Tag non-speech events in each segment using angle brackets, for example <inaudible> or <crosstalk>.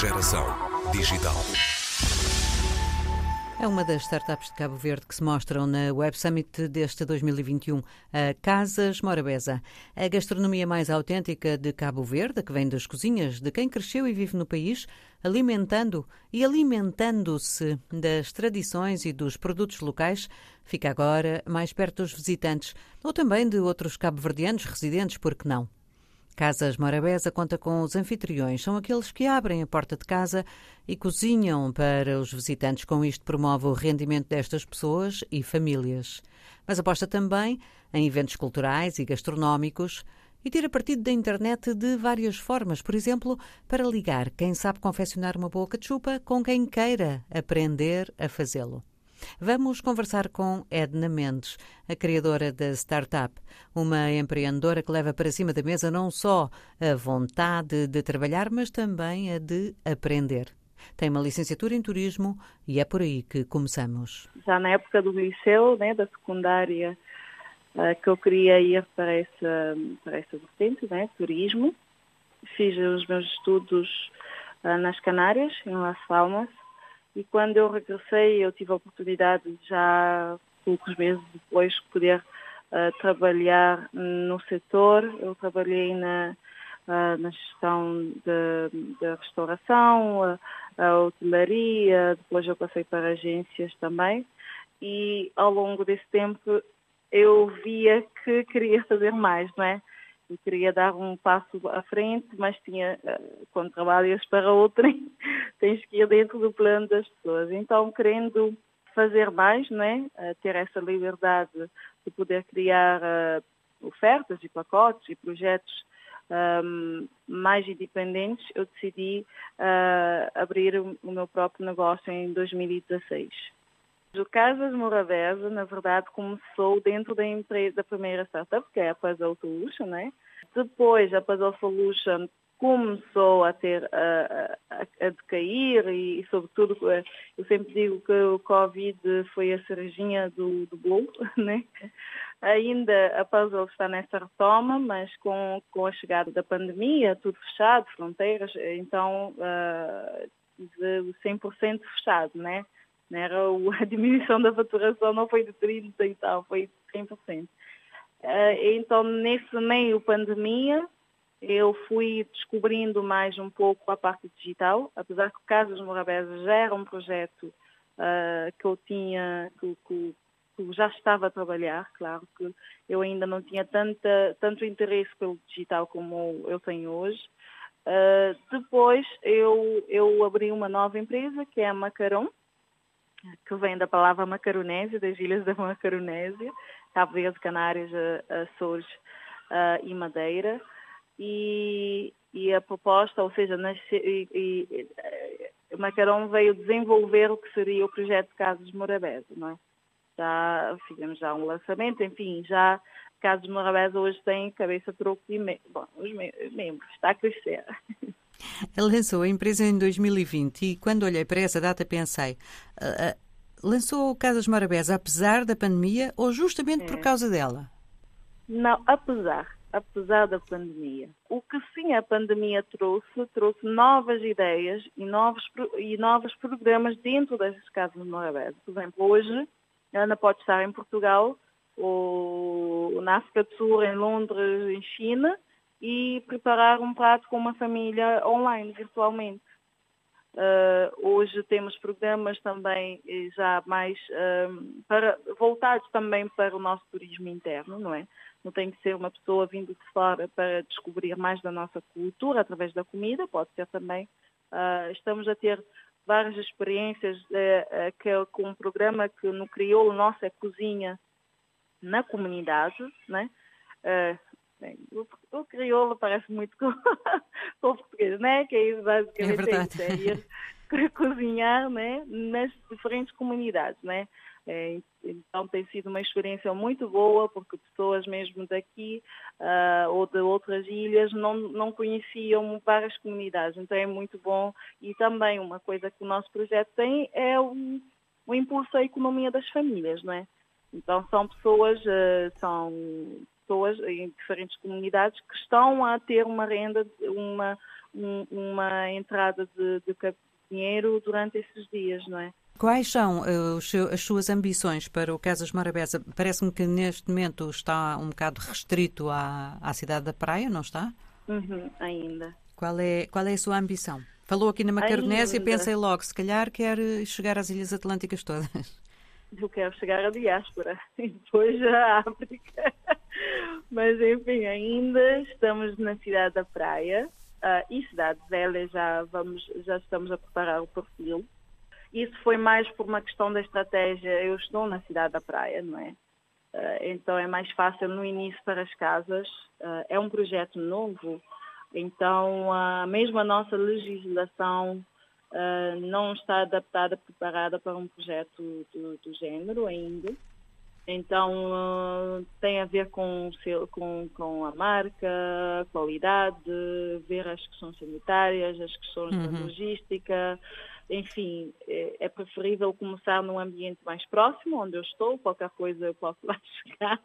Geração digital. É uma das startups de Cabo Verde que se mostram na Web Summit deste 2021, a Casas Morabeza. A gastronomia mais autêntica de Cabo Verde, que vem das cozinhas de quem cresceu e vive no país, alimentando e alimentando-se das tradições e dos produtos locais, fica agora mais perto dos visitantes, ou também de outros cabo-verdianos residentes, por que não? Casas Morabeza conta com os anfitriões, são aqueles que abrem a porta de casa e cozinham para os visitantes. Com isto, promove o rendimento destas pessoas e famílias. Mas aposta também em eventos culturais e gastronómicos e tira partido da internet de várias formas, por exemplo, para ligar quem sabe confeccionar uma boa cachupa com quem queira aprender a fazê-lo. Vamos conversar com Edna Mendes, a criadora da Startup, uma empreendedora que leva para cima da mesa não só a vontade de trabalhar, mas também a de aprender. Tem uma licenciatura em turismo e é por aí que começamos. Já na época do liceu, né, da secundária, uh, que eu queria ir para essa, para essa vertente, né, turismo. Fiz os meus estudos uh, nas Canárias, em Las Palmas, e quando eu regressei, eu tive a oportunidade de já poucos meses depois poder uh, trabalhar no setor. Eu trabalhei na, uh, na gestão da restauração, a, a hotelaria, depois eu passei para agências também. E ao longo desse tempo eu via que queria <laughs> fazer mais, não é? Queria dar um passo à frente, mas tinha, eh, quando trabalhas para outrem, <laughs> tens que ir dentro do plano das pessoas. Então, querendo fazer mais, é? Eh, ter essa liberdade de poder criar uh, ofertas e pacotes e projetos um, ehm, mais independentes, eu decidi uh, abrir o meu próprio negócio em 2016. O Casas Morabeza, na verdade, começou dentro da empresa, da primeira startup, que é a Puzzle Solution, né? Depois a Puzzle Solution começou a ter a, a, a decair e, sobretudo, eh, eu sempre digo que o Covid foi a cerejinha do, do bolo, <laughs> né? Ainda a Puzzle está nessa retoma, mas com, com a chegada da pandemia, tudo fechado, fronteiras, então uh, 100% fechado, né? Era a diminuição da faturação não foi de 30% e tal, foi de 100%. Eh, então, nesse meio pandemia, eu fui descobrindo mais um pouco a parte digital, apesar que o Casas Morabeza já era um projeto uh, que eu tinha, que, que, que, já estava a trabalhar, claro que eu ainda não tinha tanta, tanto interesse pelo digital como eu tenho hoje. Uh, depois eu, eu abri uma nova empresa que é a Macaron, que vem da palavra Macaronésia, das ilhas da Macaronésia, Cabo Verde, Canárias, Açores uh, e Madeira. E, e, a proposta, ou seja, nasce, e, e, Macarão veio desenvolver o que seria o projeto de Casas Morabeza, não é? Já fizemos já um lançamento, enfim, já Casas Morabeza hoje tem cabeça, troco e me, bom, os membros, está a crescer. <laughs> Lançou a empresa em 2020 e quando olhei para essa data pensei, uh, uh, lançou Casas Morabeza apesar da pandemia ou justamente é. por causa dela? Não, apesar, apesar da pandemia. O que sim a pandemia trouxe, trouxe novas ideias e novos, e novos programas dentro das Casas Morabeza. Por exemplo, hoje a Ana pode estar em Portugal ou na África do Sul, em Londres, em China, e preparar um prato com uma família online, virtualmente. Uh, hoje temos programas também eh, já mais uh, para, voltados também para o nosso turismo interno, não é? Não tem que ser uma pessoa vindo de fora para descobrir mais da nossa cultura através da comida, pode ser também. Uh, estamos a ter várias experiências que, com um programa que no crioulo nosso é cozinha na comunidade, né? O, o crioulo parece muito com, <laughs> com o português, né? Que é isso basicamente é, isso, é <laughs> cozinhar né? nas diferentes comunidades, né? É, então tem sido uma experiência muito boa porque pessoas mesmo daqui uh, ou de outras ilhas não, não conheciam várias comunidades, então é muito bom e também uma coisa que o nosso projeto tem é o, o impulso à economia das famílias, não é? Então são pessoas, uh, são pessoas em diferentes comunidades que estão a ter uma renda, uma, um, uma entrada de, de dinheiro durante esses dias, não é? Quais são uh, as suas ambições para o Casas Morabeza? Parece-me que neste momento está um bocado restrito à, à cidade da Praia, não está? Uhum, ainda. Qual é, qual é a sua ambição? Falou aqui na Macaronésia, pensei logo, se calhar quer chegar às Ilhas Atlânticas todas. Eu quero chegar à diáspora <laughs> e depois à África. <laughs> Mas, enfim, ainda estamos na cidade da Praia uh, e Cidade Velha, já, vamos, já estamos a preparar o perfil. Isso foi mais por uma questão da estratégia. Eu estou na cidade da Praia, não é? Uh, então é mais fácil no início para as casas. Uh, é um projeto novo, então mesmo a nossa legislação não está adaptada, preparada para um projeto do, do género ainda. Então uh, tem a ver com, com, com, a marca, qualidade, ver as questões sanitárias, as questões uhum. da logística, enfim, é, é, preferível começar num ambiente mais próximo, onde eu estou, qualquer coisa eu posso lá <laughs> chegar.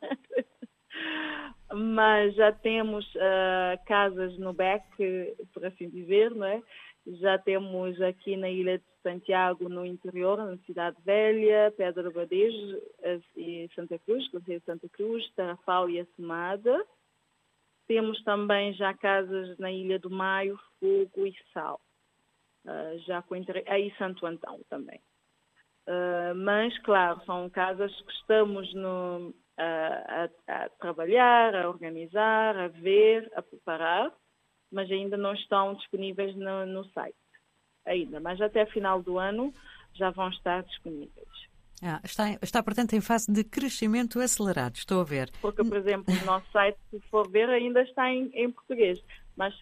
Mas já temos uh, casas no BEC, por assim dizer, não é? Já temos aqui na Ilha de Santiago, no interior, na Cidade Velha, Pedra Badejo e Santa Cruz, Conselho de Santa Cruz, Tarrafal e Assemada. Temos também já casas na Ilha do Maio, Fogo e Sal. Uh, já com aí Santo Antão também. Uh, mas, claro, são casas que estamos no, uh, a, a, trabalhar, a organizar, a ver, a preparar mas ainda não estão disponíveis no, no site. Ainda, mas até final do ano já vão estar disponíveis. Ah, está, está, portanto, em fase de crescimento acelerado, estou a ver. Porque, por exemplo, o nosso site, se for ver, ainda está em, em português mas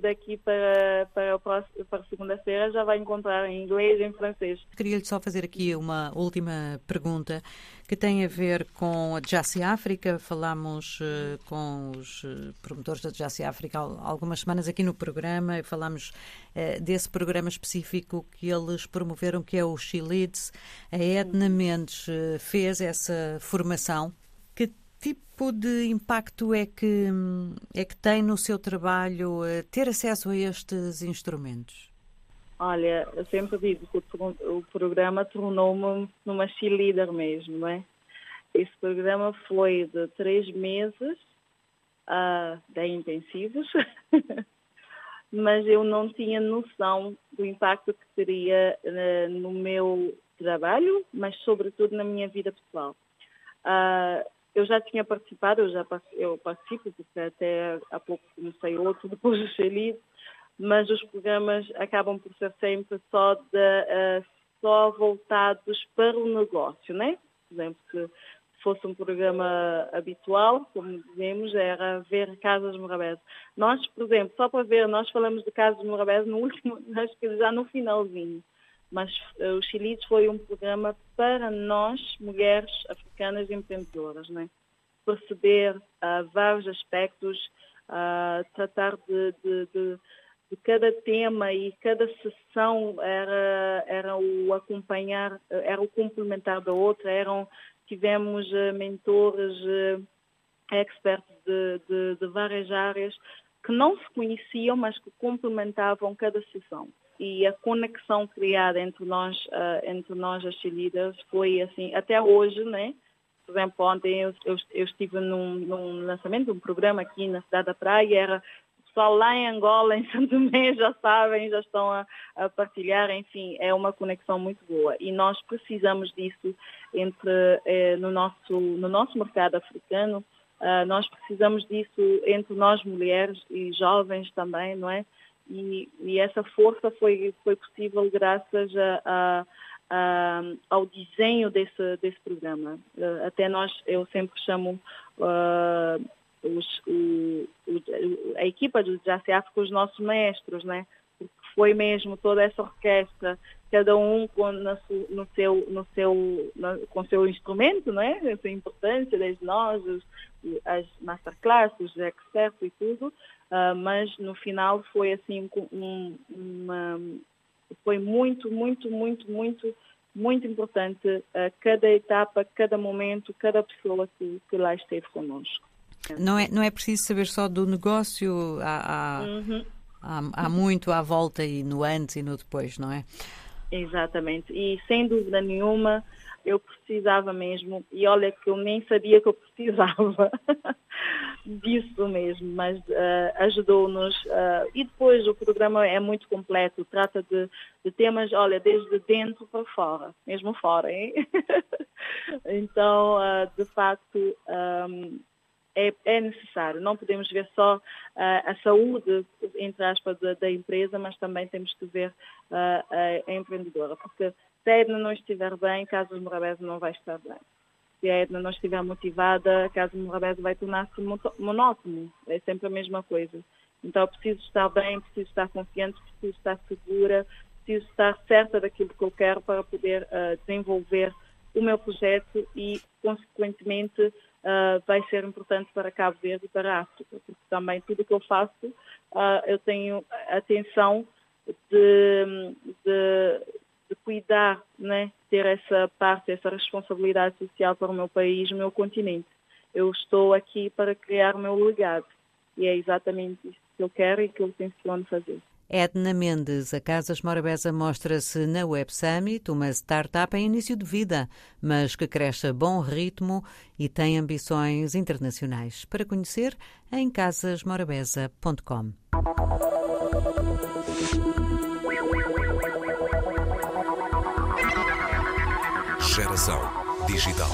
daqui para, para, para segunda-feira já vai encontrar em inglês e em francês. Queria-lhe só fazer aqui uma última pergunta que tem a ver com a Jassy África. Falámos uh, com os eh, promotores da Jassy África algumas semanas aqui no programa e falámos uh, desse programa específico que eles promoveram, que é o She. A Edna Mendes fez essa formação tipo de impacto é que, é que tem no seu trabalho eh, ter acesso a estes instrumentos? Olha, eu sempre digo que o, programa tornou-me numa cheerleader mesmo, não é? Esse programa foi de três meses uh, intensivos, <laughs> mas eu não tinha noção do impacto que teria uh, no meu trabalho, mas sobretudo na minha vida pessoal. Uh, eu já tinha participado, eu já eu participo, porque até há pouco comecei outro, depois do Xelice, mas os programas acabam por ser sempre só, de, uh, só voltados para o negócio, né? Por exemplo, se fosse um programa habitual, como dizemos, era ver casas morabés. Nós, por exemplo, só para ver, nós falamos de casas morabés no último, <laughs> acho que já no finalzinho mas uh, o Chilites foi um programa para nós, mulheres africanas empreendedoras, né? perceber uh, vários aspectos, uh, tratar de, de, de, de, cada tema e cada sessão era, era o acompanhar, era o complementar da outra, eram, tivemos uh, mentores, experts de, de, de várias áreas que não se conheciam, mas que complementavam cada sessão e a conexão criada entre nós, uh, entre nós as cheerleaders foi assim, até hoje, né? Por exemplo, ontem eu, eu, eu estive num, num, lançamento de um programa aqui na cidade da Praia, era pessoal lá em Angola, <laughs> em Santo Tomé, já sabem, já estão a, a, partilhar, enfim, é uma conexão muito boa e nós precisamos disso entre, eh, no, nosso, no nosso mercado africano, uh, nós precisamos disso entre nós mulheres e jovens também, não é? E, e, essa força foi, foi possível graças a, a, a, ao desenho desse, desse programa. Uh, até nós, eu sempre chamo uh, os, o, o, a equipa do Jazz África os nossos maestros, né? Foi mesmo toda essa orquestra, cada um com, no, no seu, no seu, no, com seu instrumento, né? Essa importância desde nós, as masterclasses, os experts e tudo, uh, mas no final foi assim um, uma, foi muito, muito, muito, muito, muito importante uh, cada etapa, cada momento, cada pessoa que, que lá esteve conosco. Não é, não é preciso saber só do negócio, há, há, uhum. Há, há muito à volta e no antes e no depois, não é? Exatamente. E sem dúvida nenhuma, eu precisava mesmo, e olha que eu nem sabia que eu precisava <laughs> disso mesmo, mas uh, ajudou-nos. Uh, e depois o programa é muito completo, trata de, de, temas, olha, desde dentro para fora, mesmo fora, hein? <laughs> então, uh, de facto, um, é, é, necessário. Não podemos ver só a saúde, entre aspas, da, da, empresa, mas também temos que ver a, a empreendedora, porque se a Edna não estiver bem, Casas Morabeza não vai estar bem. Se a Edna não estiver motivada, Casas Morabeza vai tornar-se monótono. É sempre a mesma coisa. Então, preciso estar bem, preciso estar confiante, preciso estar segura, preciso estar certa daquilo que eu quero para poder uh, desenvolver o meu projeto e, consequentemente, uh, vai ser importante para Cabo Verde e para a África, porque também tudo que eu faço, uh, eu tenho atenção de, de de cuidar, né, ter essa parte, essa responsabilidade social para o meu país, o meu continente. Eu estou aqui para criar o meu legado e é exatamente isso que eu quero e que eu tenciono fazer. Edna Mendes, a Casas Morabeza mostra-se na Web Summit, uma startup em início de vida, mas que cresce a bom ritmo e tem ambições internacionais. Para conhecer, em casasmorabeza.com. Geração digital.